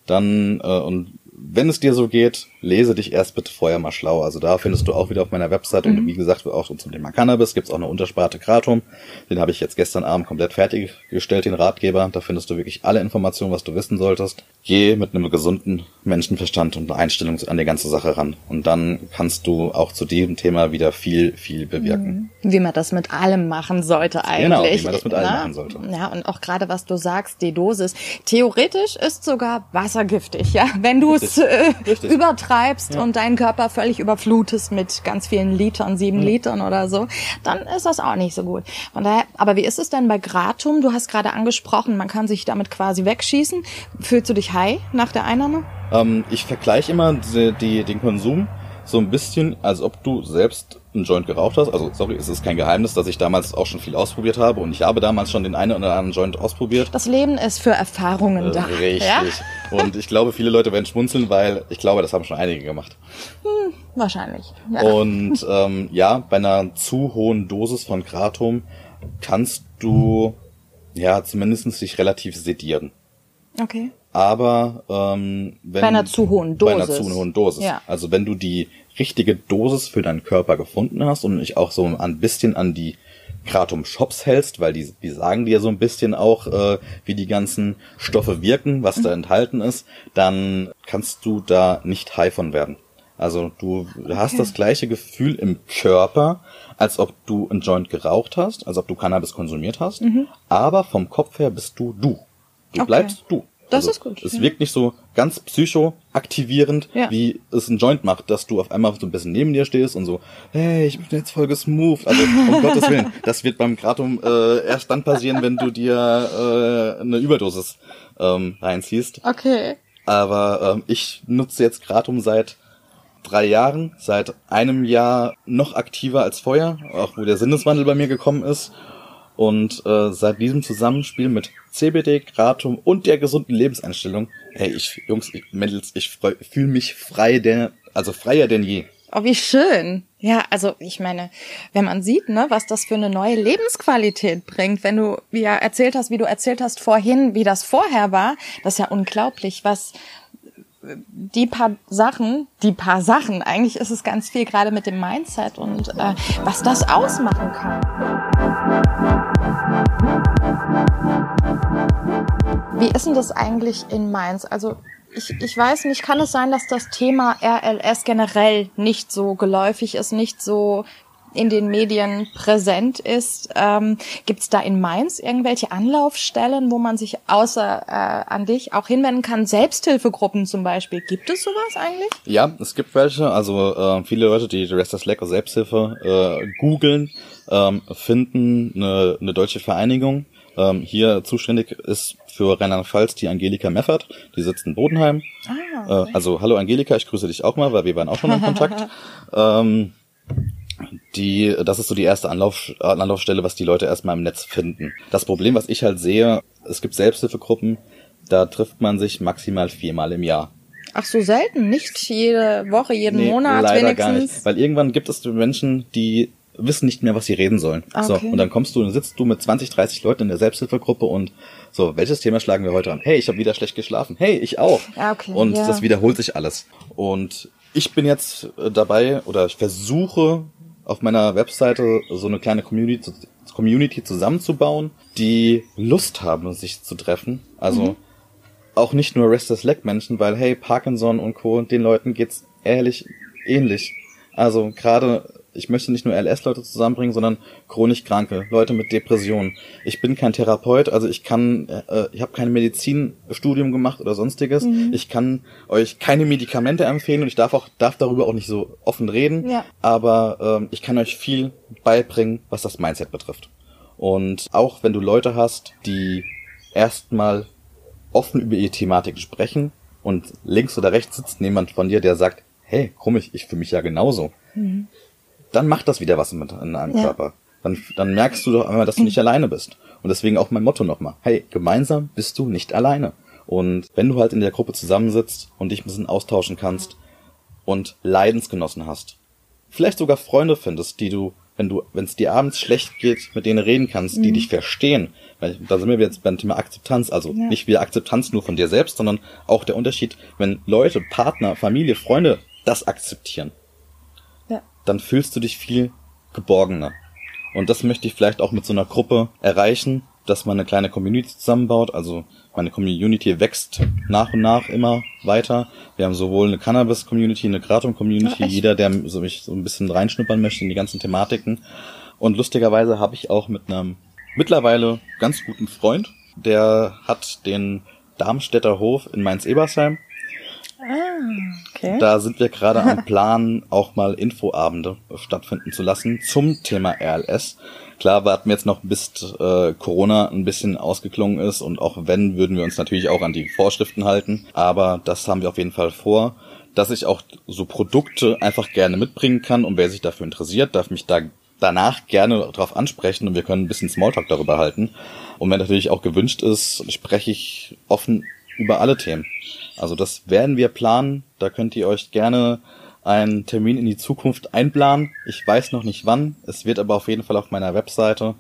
Dann, äh, und wenn es dir so geht, lese dich erst bitte vorher mal schlau. Also da findest du auch wieder auf meiner Website mhm. und wie gesagt, auch zum Thema Cannabis gibt's auch eine Untersparte Kratom. Den habe ich jetzt gestern Abend komplett fertiggestellt, den Ratgeber. Da findest du wirklich alle Informationen, was du wissen solltest. Geh mit einem gesunden Menschenverstand und einer Einstellung an die ganze Sache ran. Und dann kannst du auch zu diesem Thema wieder viel, viel bewirken. Mhm. Wie man das mit allem machen sollte eigentlich. Genau, wie man das mit allem Na? machen sollte. Ja, und auch gerade was du sagst, die Dosis. Theoretisch ist sogar wassergiftig, ja. Wenn du es äh, übertreibst ja. und deinen Körper völlig überflutest mit ganz vielen Litern, sieben mhm. Litern oder so, dann ist das auch nicht so gut. Von daher, aber wie ist es denn bei Gratum? Du hast gerade angesprochen, man kann sich damit quasi wegschießen. Fühlst du dich high nach der Einnahme? Ähm, ich vergleiche immer die, die, den Konsum so ein bisschen, als ob du selbst einen Joint geraucht hast. Also, sorry, es ist kein Geheimnis, dass ich damals auch schon viel ausprobiert habe und ich habe damals schon den einen oder anderen Joint ausprobiert. Das Leben ist für Erfahrungen da. Richtig. Ja? Und ich glaube, viele Leute werden schmunzeln, weil ich glaube, das haben schon einige gemacht. Hm, wahrscheinlich. Ja. Und ähm, ja, bei einer zu hohen Dosis von Kratom kannst du ja zumindest dich relativ sedieren. Okay. Aber ähm, wenn bei einer zu hohen Dosis. Bei einer zu hohen Dosis. Ja. Also wenn du die richtige Dosis für deinen Körper gefunden hast und dich auch so ein bisschen an die Kratom-Shops hältst, weil die, die sagen dir so ein bisschen auch, äh, wie die ganzen Stoffe wirken, was mhm. da enthalten ist, dann kannst du da nicht high von werden. Also du okay. hast das gleiche Gefühl im Körper, als ob du ein Joint geraucht hast, als ob du Cannabis konsumiert hast, mhm. aber vom Kopf her bist du du. Du okay. bleibst du. Das also, ist gut. Es ja. wirkt nicht so ganz psychoaktivierend, ja. wie es ein Joint macht, dass du auf einmal so ein bisschen neben dir stehst und so, hey, ich bin jetzt voll gesmooth. Also um Gottes Willen, das wird beim Kratom äh, erst dann passieren, wenn du dir äh, eine Überdosis ähm, reinziehst. Okay. Aber ähm, ich nutze jetzt Kratom seit drei Jahren, seit einem Jahr noch aktiver als vorher, auch wo der Sinneswandel bei mir gekommen ist. Und äh, seit diesem Zusammenspiel mit CBD, Kratom und der gesunden Lebenseinstellung, hey, ich, Jungs, ich, Mädels, ich fühle mich frei, der, also freier denn je. Oh, wie schön. Ja, also ich meine, wenn man sieht, ne, was das für eine neue Lebensqualität bringt, wenn du ja erzählt hast, wie du erzählt hast vorhin, wie das vorher war, das ist ja unglaublich, was die paar Sachen, die paar Sachen, eigentlich ist es ganz viel gerade mit dem Mindset und äh, was das ausmachen kann. Wie ist denn das eigentlich in Mainz? Also ich, ich weiß nicht, kann es sein, dass das Thema RLS generell nicht so geläufig ist, nicht so in den Medien präsent ist. Ähm, Gibt es da in Mainz irgendwelche Anlaufstellen, wo man sich außer äh, an dich auch hinwenden kann? Selbsthilfegruppen zum Beispiel. Gibt es sowas eigentlich? Ja, es gibt welche. Also äh, viele Leute, die Restless Lecker Selbsthilfe äh, googeln, ähm, finden eine, eine deutsche Vereinigung. Ähm, hier zuständig ist für Rheinland-Pfalz die Angelika Meffert. Die sitzt in Bodenheim. Ah, okay. äh, also hallo Angelika, ich grüße dich auch mal, weil wir waren auch schon in Kontakt. ähm, die, das ist so die erste Anlauf, Anlaufstelle, was die Leute erstmal im Netz finden. Das Problem, was ich halt sehe, es gibt Selbsthilfegruppen, da trifft man sich maximal viermal im Jahr. Ach so selten, nicht jede Woche, jeden nee, Monat leider wenigstens. Gar nicht. Weil irgendwann gibt es Menschen, die wissen nicht mehr, was sie reden sollen. Okay. So, und dann kommst du und sitzt du mit 20, 30 Leuten in der Selbsthilfegruppe und so, welches Thema schlagen wir heute an? Hey, ich habe wieder schlecht geschlafen. Hey, ich auch. Okay, und ja. das wiederholt sich alles. Und ich bin jetzt äh, dabei oder ich versuche auf meiner Webseite so eine kleine Community, Community zusammenzubauen, die Lust haben, sich zu treffen. Also mhm. auch nicht nur Restless Leg Menschen, weil hey, Parkinson und Co. den Leuten geht's ehrlich ähnlich. Also gerade ich möchte nicht nur LS-Leute zusammenbringen, sondern chronisch Kranke, Leute mit Depressionen. Ich bin kein Therapeut, also ich kann, äh, ich habe kein Medizinstudium gemacht oder sonstiges. Mhm. Ich kann euch keine Medikamente empfehlen und ich darf auch darf darüber auch nicht so offen reden. Ja. Aber ähm, ich kann euch viel beibringen, was das Mindset betrifft. Und auch wenn du Leute hast, die erstmal offen über ihre Thematik sprechen und links oder rechts sitzt jemand von dir, der sagt, hey, komisch, ich fühle mich ja genauso. Mhm. Dann macht das wieder was in einem ja. Körper. Dann, dann merkst du doch einmal, dass du nicht alleine bist. Und deswegen auch mein Motto nochmal. Hey, gemeinsam bist du nicht alleine. Und wenn du halt in der Gruppe zusammensitzt und dich ein bisschen austauschen kannst und Leidensgenossen hast, vielleicht sogar Freunde findest, die du, wenn du, wenn es dir abends schlecht geht, mit denen reden kannst, mhm. die dich verstehen, weil da sind wir jetzt beim Thema Akzeptanz, also ja. nicht wieder Akzeptanz nur von dir selbst, sondern auch der Unterschied, wenn Leute, Partner, Familie, Freunde das akzeptieren. Dann fühlst du dich viel geborgener. Und das möchte ich vielleicht auch mit so einer Gruppe erreichen, dass man eine kleine Community zusammenbaut. Also meine Community wächst nach und nach immer weiter. Wir haben sowohl eine Cannabis-Community, eine Kratom-Community, jeder, der so mich so ein bisschen reinschnuppern möchte in die ganzen Thematiken. Und lustigerweise habe ich auch mit einem mittlerweile ganz guten Freund, der hat den Darmstädter Hof in Mainz-Ebersheim. Ah, okay. Da sind wir gerade am Plan, auch mal Infoabende stattfinden zu lassen zum Thema RLS. Klar warten wir jetzt noch, bis äh, Corona ein bisschen ausgeklungen ist und auch wenn, würden wir uns natürlich auch an die Vorschriften halten. Aber das haben wir auf jeden Fall vor, dass ich auch so Produkte einfach gerne mitbringen kann und wer sich dafür interessiert, darf mich da danach gerne darauf ansprechen und wir können ein bisschen Smalltalk darüber halten. Und wenn natürlich auch gewünscht ist, spreche ich offen über alle Themen. Also das werden wir planen. Da könnt ihr euch gerne einen Termin in die Zukunft einplanen. Ich weiß noch nicht wann. Es wird aber auf jeden Fall auf meiner Webseite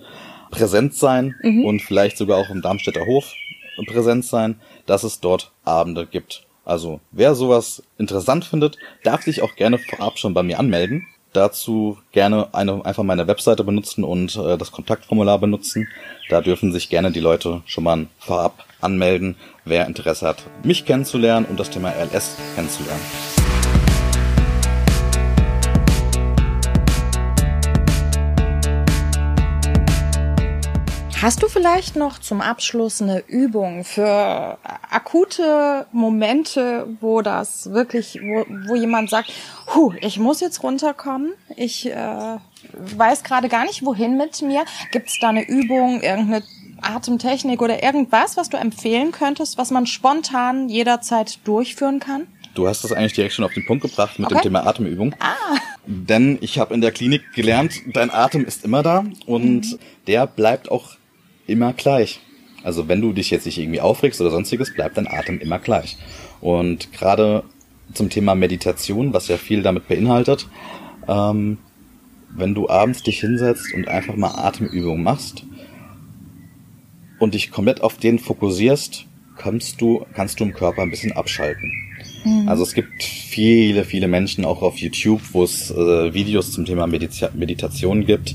präsent sein mhm. und vielleicht sogar auch im Darmstädter Hof präsent sein, dass es dort Abende gibt. Also wer sowas interessant findet, darf sich auch gerne vorab schon bei mir anmelden. Dazu gerne eine, einfach meine Webseite benutzen und äh, das Kontaktformular benutzen. Da dürfen sich gerne die Leute schon mal vorab anmelden, wer Interesse hat, mich kennenzulernen und das Thema RLS kennenzulernen. Hast du vielleicht noch zum Abschluss eine Übung für akute Momente, wo das wirklich, wo, wo jemand sagt, Huh, ich muss jetzt runterkommen, ich äh, weiß gerade gar nicht, wohin mit mir. Gibt es da eine Übung, irgendeine Atemtechnik oder irgendwas, was du empfehlen könntest, was man spontan jederzeit durchführen kann? Du hast das eigentlich direkt schon auf den Punkt gebracht mit okay. dem Thema Atemübung. Ah. Denn ich habe in der Klinik gelernt, dein Atem ist immer da und mhm. der bleibt auch immer gleich. Also wenn du dich jetzt nicht irgendwie aufregst oder sonstiges, bleibt dein Atem immer gleich. Und gerade zum Thema Meditation, was ja viel damit beinhaltet, ähm, wenn du abends dich hinsetzt und einfach mal Atemübungen machst und dich komplett auf den fokussierst, kannst du, kannst du im Körper ein bisschen abschalten. Mhm. Also es gibt viele, viele Menschen auch auf YouTube, wo es äh, Videos zum Thema Medita Meditation gibt.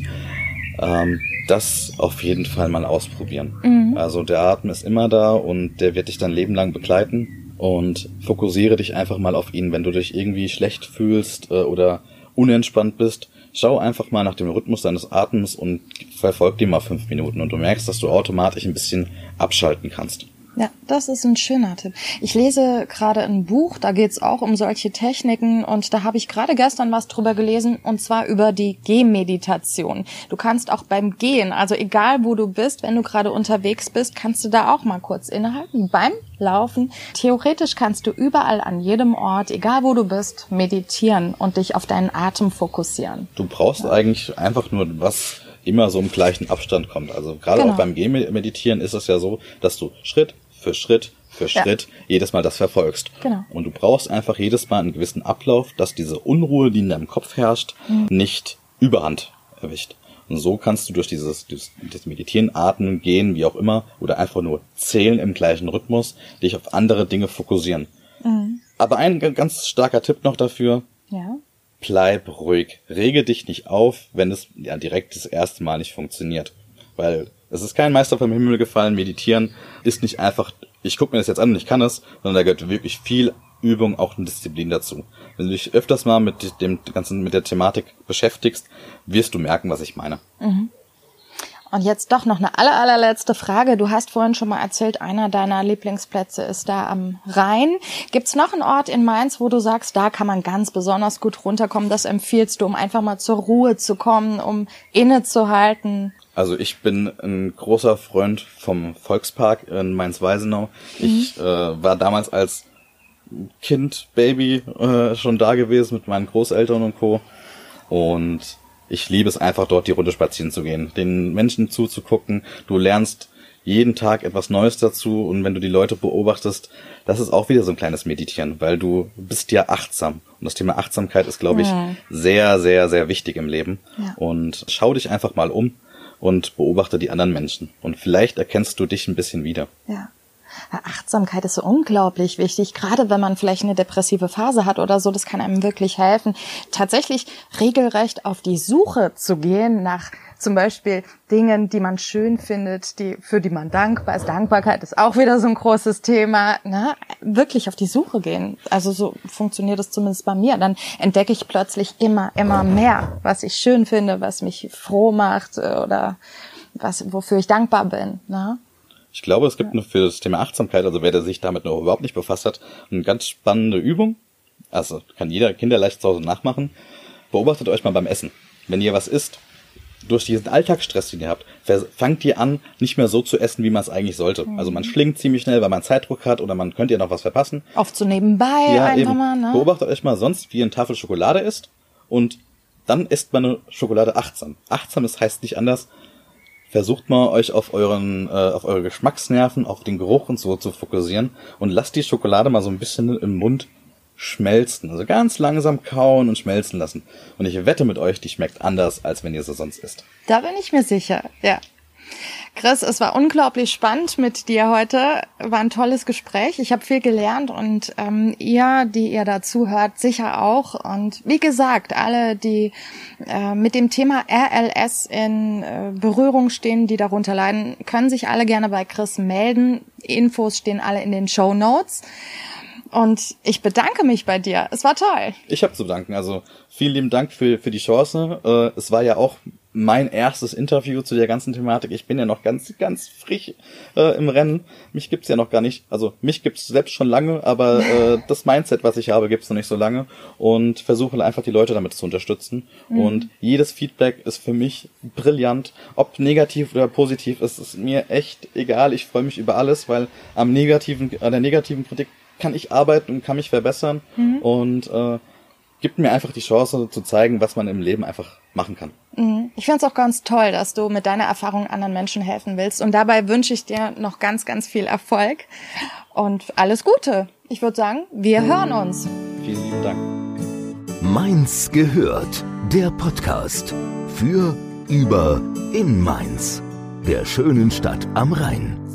Ähm, das auf jeden Fall mal ausprobieren. Mhm. Also der Atem ist immer da und der wird dich dein Leben lang begleiten und fokussiere dich einfach mal auf ihn. Wenn du dich irgendwie schlecht fühlst äh, oder unentspannt bist, schau einfach mal nach dem Rhythmus deines Atems und verfolg den mal fünf Minuten und du merkst, dass du automatisch ein bisschen abschalten kannst. Ja, das ist ein schöner Tipp. Ich lese gerade ein Buch, da geht's auch um solche Techniken und da habe ich gerade gestern was drüber gelesen und zwar über die Gehmeditation. Du kannst auch beim Gehen, also egal wo du bist, wenn du gerade unterwegs bist, kannst du da auch mal kurz innehalten beim Laufen. Theoretisch kannst du überall an jedem Ort, egal wo du bist, meditieren und dich auf deinen Atem fokussieren. Du brauchst ja. eigentlich einfach nur was immer so im gleichen Abstand kommt. Also gerade genau. auch beim Gehmeditieren ist es ja so, dass du Schritt für Schritt für Schritt ja. jedes Mal das verfolgst. Genau. Und du brauchst einfach jedes Mal einen gewissen Ablauf, dass diese Unruhe, die in deinem Kopf herrscht, mhm. nicht überhand erwischt. Und so kannst du durch dieses, dieses, Meditieren, Atmen, Gehen, wie auch immer, oder einfach nur zählen im gleichen Rhythmus, dich auf andere Dinge fokussieren. Mhm. Aber ein ganz starker Tipp noch dafür. Ja. Bleib ruhig. Rege dich nicht auf, wenn es ja direkt das erste Mal nicht funktioniert. Weil es ist kein Meister vom Himmel gefallen. Meditieren ist nicht einfach, ich gucke mir das jetzt an und ich kann es, sondern da gehört wirklich viel Übung, auch eine Disziplin dazu. Wenn du dich öfters mal mit dem ganzen, mit der Thematik beschäftigst, wirst du merken, was ich meine. Mhm. Und jetzt doch noch eine aller, allerletzte Frage. Du hast vorhin schon mal erzählt, einer deiner Lieblingsplätze ist da am Rhein. Gibt's noch einen Ort in Mainz, wo du sagst, da kann man ganz besonders gut runterkommen? Das empfiehlst du, um einfach mal zur Ruhe zu kommen, um innezuhalten? Also ich bin ein großer Freund vom Volkspark in Mainz-Weisenau. Ich mhm. äh, war damals als Kind, Baby äh, schon da gewesen mit meinen Großeltern und Co. Und ich liebe es einfach dort die Runde spazieren zu gehen, den Menschen zuzugucken. Du lernst jeden Tag etwas Neues dazu und wenn du die Leute beobachtest, das ist auch wieder so ein kleines Meditieren, weil du bist ja achtsam und das Thema Achtsamkeit ist, glaube ich, ja. sehr, sehr, sehr wichtig im Leben. Ja. Und schau dich einfach mal um und beobachte die anderen Menschen. Und vielleicht erkennst du dich ein bisschen wieder. Ja. Achtsamkeit ist so unglaublich wichtig, gerade wenn man vielleicht eine depressive Phase hat oder so, das kann einem wirklich helfen, tatsächlich regelrecht auf die Suche zu gehen nach zum Beispiel Dingen, die man schön findet, die, für die man dankbar ist. Dankbarkeit ist auch wieder so ein großes Thema. Ne? Wirklich auf die Suche gehen. Also so funktioniert es zumindest bei mir. Dann entdecke ich plötzlich immer, immer mehr, was ich schön finde, was mich froh macht äh, oder was, wofür ich dankbar bin. Ne? Ich glaube, es gibt ja. für das Thema Achtsamkeit, also wer der sich damit noch überhaupt nicht befasst hat, eine ganz spannende Übung. Also kann jeder Kinder leicht zu Hause nachmachen. Beobachtet euch mal beim Essen. Wenn ihr was isst, durch diesen Alltagsstress, den ihr habt, fangt ihr an, nicht mehr so zu essen, wie man es eigentlich sollte. Mhm. Also man schlingt ziemlich schnell, weil man Zeitdruck hat oder man könnte ja noch was verpassen. Oft so nebenbei ja, einfach eben. mal, ne? Beobachtet euch mal sonst, wie ihr eine Tafel Schokolade isst und dann isst man eine Schokolade achtsam. Achtsam, das heißt nicht anders. Versucht mal euch auf euren, äh, auf eure Geschmacksnerven, auf den Geruch und so zu fokussieren und lasst die Schokolade mal so ein bisschen im Mund schmelzen. Also ganz langsam kauen und schmelzen lassen. Und ich wette mit euch, die schmeckt anders, als wenn ihr sie sonst isst. Da bin ich mir sicher, ja. Chris, es war unglaublich spannend mit dir heute. War ein tolles Gespräch. Ich habe viel gelernt und ähm, ihr, die ihr dazu hört, sicher auch. Und wie gesagt, alle, die äh, mit dem Thema RLS in äh, Berührung stehen, die darunter leiden, können sich alle gerne bei Chris melden. Infos stehen alle in den Show Notes. Und ich bedanke mich bei dir. Es war toll. Ich habe zu danken. Also vielen lieben Dank für, für die Chance. Äh, es war ja auch mein erstes Interview zu der ganzen Thematik. Ich bin ja noch ganz, ganz frisch äh, im Rennen. Mich gibt's ja noch gar nicht. Also mich gibt's selbst schon lange, aber äh, das Mindset, was ich habe, gibt's noch nicht so lange. Und versuche einfach die Leute damit zu unterstützen. Mhm. Und jedes Feedback ist für mich brillant. Ob negativ oder positiv, ist es mir echt egal. Ich freue mich über alles, weil am negativen, an der negativen Kritik kann ich arbeiten und kann mich verbessern mhm. und äh, gibt mir einfach die Chance zu zeigen, was man im Leben einfach machen kann. Mhm. Ich finde es auch ganz toll, dass du mit deiner Erfahrung anderen Menschen helfen willst. Und dabei wünsche ich dir noch ganz, ganz viel Erfolg und alles Gute. Ich würde sagen, wir hören uns. Vielen lieben Dank. Mainz gehört. Der Podcast für, über, in Mainz. Der schönen Stadt am Rhein.